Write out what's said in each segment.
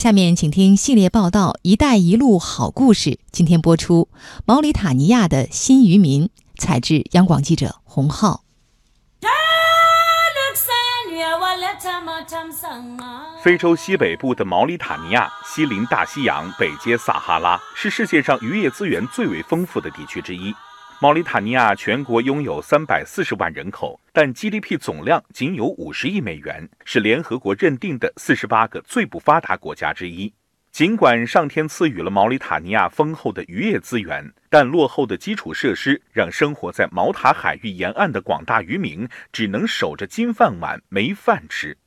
下面请听系列报道《一带一路好故事》。今天播出毛里塔尼亚的新渔民，采自央广记者洪浩。非洲西北部的毛里塔尼亚，西临大西洋，北接撒哈拉，是世界上渔业资源最为丰富的地区之一。毛里塔尼亚全国拥有三百四十万人口，但 GDP 总量仅有五十亿美元，是联合国认定的四十八个最不发达国家之一。尽管上天赐予了毛里塔尼亚丰厚的渔业资源，但落后的基础设施让生活在毛塔海域沿岸的广大渔民只能守着金饭碗没饭吃。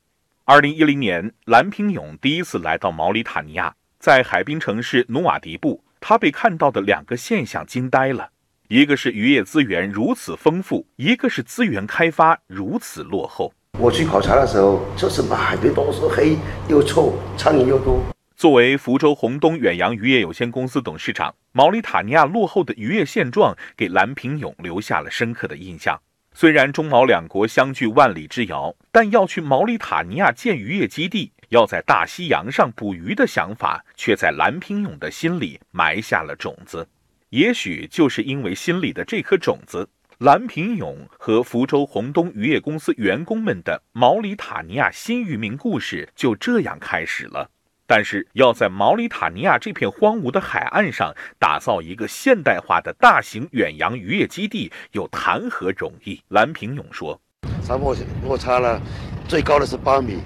二零一零年，蓝平勇第一次来到毛里塔尼亚，在海滨城市努瓦迪布，他被看到的两个现象惊呆了。一个是渔业资源如此丰富，一个是资源开发如此落后。我去考察的时候，就是海边都是黑又臭，苍蝇又多。作为福州宏东远洋渔业有限公司董事长，毛里塔尼亚落后的渔业现状给蓝平勇留下了深刻的印象。虽然中毛两国相距万里之遥，但要去毛里塔尼亚建渔业基地，要在大西洋上捕鱼的想法，却在蓝平勇的心里埋下了种子。也许就是因为心里的这颗种子，蓝平勇和福州宏东渔业公司员工们的毛里塔尼亚新渔民故事就这样开始了。但是，要在毛里塔尼亚这片荒芜的海岸上打造一个现代化的大型远洋渔业基地，又谈何容易？蓝平勇说：“沙漠落差了，最高的是八米，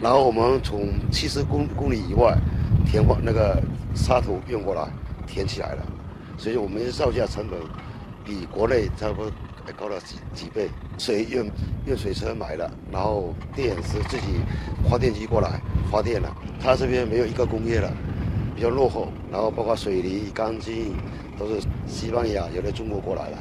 然后我们从七十公公里以外填换那个沙土运过来，填起来了。”所以我们造价成本比国内差不多高了几几倍。水用用水车买了，然后电是自己发电机过来发电了。他这边没有一个工业了，比较落后。然后包括水泥、钢筋都是西班牙，有的中国过来了。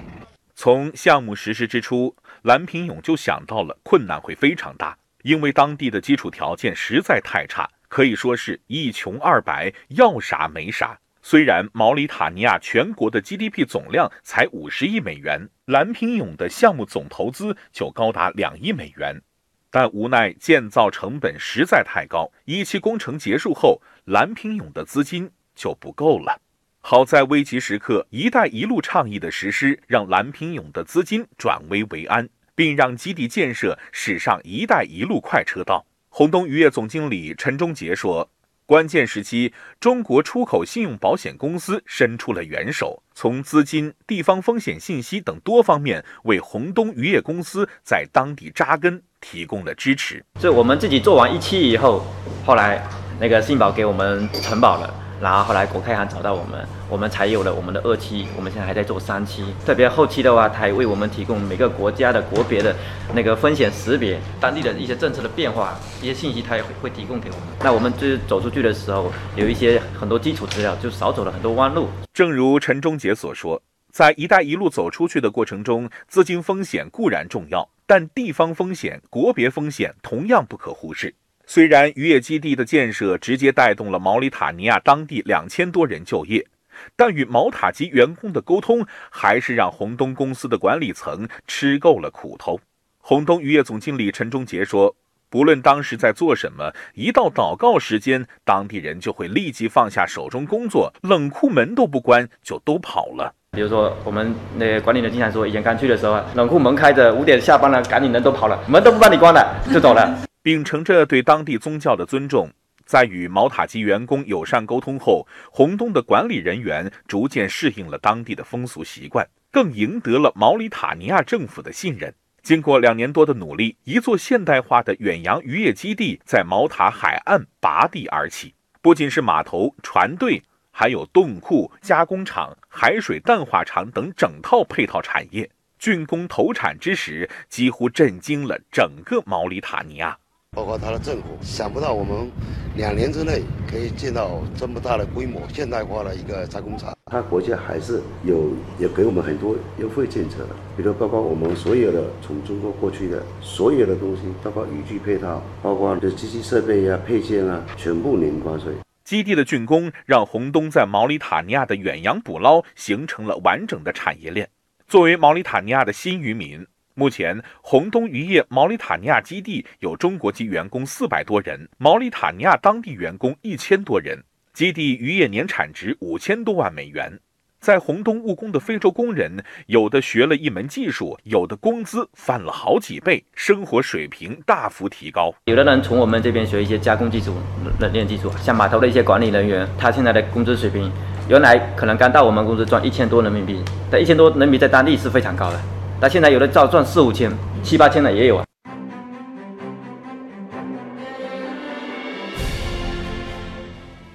从项目实施之初，蓝平勇就想到了困难会非常大，因为当地的基础条件实在太差，可以说是一穷二白，要啥没啥。虽然毛里塔尼亚全国的 GDP 总量才五十亿美元，蓝平勇的项目总投资就高达两亿美元，但无奈建造成本实在太高，一期工程结束后，蓝平勇的资金就不够了。好在危急时刻，“一带一路”倡议的实施，让蓝平勇的资金转危为安，并让基地建设驶上“一带一路”快车道。洪东渔业总经理陈忠杰说。关键时期，中国出口信用保险公司伸出了援手，从资金、地方风险信息等多方面为洪东渔业公司在当地扎根提供了支持。这我们自己做完一期以后，后来那个信保给我们承保了。然后后来国开行找到我们，我们才有了我们的二期，我们现在还在做三期。特别后期的话，他还为我们提供每个国家的国别的那个风险识别，当地的一些政策的变化，一些信息他也会会提供给我们。那我们就是走出去的时候，有一些很多基础资料，就少走了很多弯路。正如陈忠杰所说，在“一带一路”走出去的过程中，资金风险固然重要，但地方风险、国别风险同样不可忽视。虽然渔业基地的建设直接带动了毛里塔尼亚当地两千多人就业，但与毛塔籍员工的沟通还是让洪东公司的管理层吃够了苦头。洪东渔业总经理陈忠杰说：“不论当时在做什么，一到祷告时间，当地人就会立即放下手中工作，冷库门都不关就都跑了。比如说，我们那管理人经常说，以前刚去的时候，冷库门开着，五点下班了，赶紧人都跑了，门都不帮你关了，就走了。”秉承着对当地宗教的尊重，在与毛塔籍员工友善沟通后，洪东的管理人员逐渐适应了当地的风俗习惯，更赢得了毛里塔尼亚政府的信任。经过两年多的努力，一座现代化的远洋渔业基地在毛塔海岸拔地而起，不仅是码头、船队，还有冻库、加工厂、海水淡化厂等整套配套产业。竣工投产之时，几乎震惊了整个毛里塔尼亚。包括他的政府，想不到我们两年之内可以建到这么大的规模、现代化的一个加工厂。他国家还是有也给我们很多优惠政策的，比如包括我们所有的从中国过去的所有的东西，包括渔具配套，包括的机器设备呀、配件啊，全部零关税。基地的竣工让洪东在毛里塔尼亚的远洋捕捞形成了完整的产业链。作为毛里塔尼亚的新渔民。目前，红东渔业毛里塔尼亚基地有中国籍员工四百多人，毛里塔尼亚当地员工一千多人，基地渔业年产值五千多万美元。在红东务工的非洲工人，有的学了一门技术，有的工资翻了好几倍，生活水平大幅提高。有的人从我们这边学一些加工技术、冷链技术，像码头的一些管理人员，他现在的工资水平，原来可能刚到我们公司赚一千多人民币，但一千多人民币在当地是非常高的。但现在有的照赚四五千、七八千的也有啊。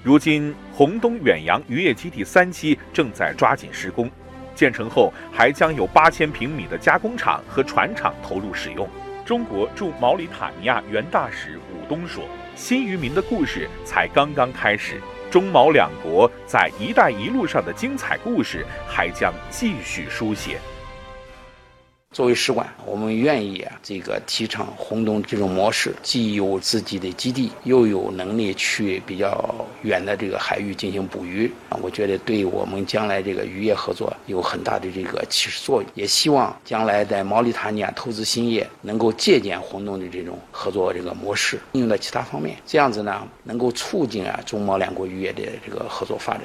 如今，红东远洋渔业基地三期正在抓紧施工，建成后还将有八千平米的加工厂和船厂投入使用。中国驻毛里塔尼亚原大使武东说：“新渔民的故事才刚刚开始，中毛两国在‘一带一路’上的精彩故事还将继续书写。”作为使馆，我们愿意啊，这个提倡红东这种模式，既有自己的基地，又有能力去比较远的这个海域进行捕鱼啊。我觉得对我们将来这个渔业合作有很大的这个启示作用。也希望将来在毛里塔尼亚投资兴业，能够借鉴红东的这种合作这个模式，应用在其他方面，这样子呢，能够促进啊中毛两国渔业的这个合作发展。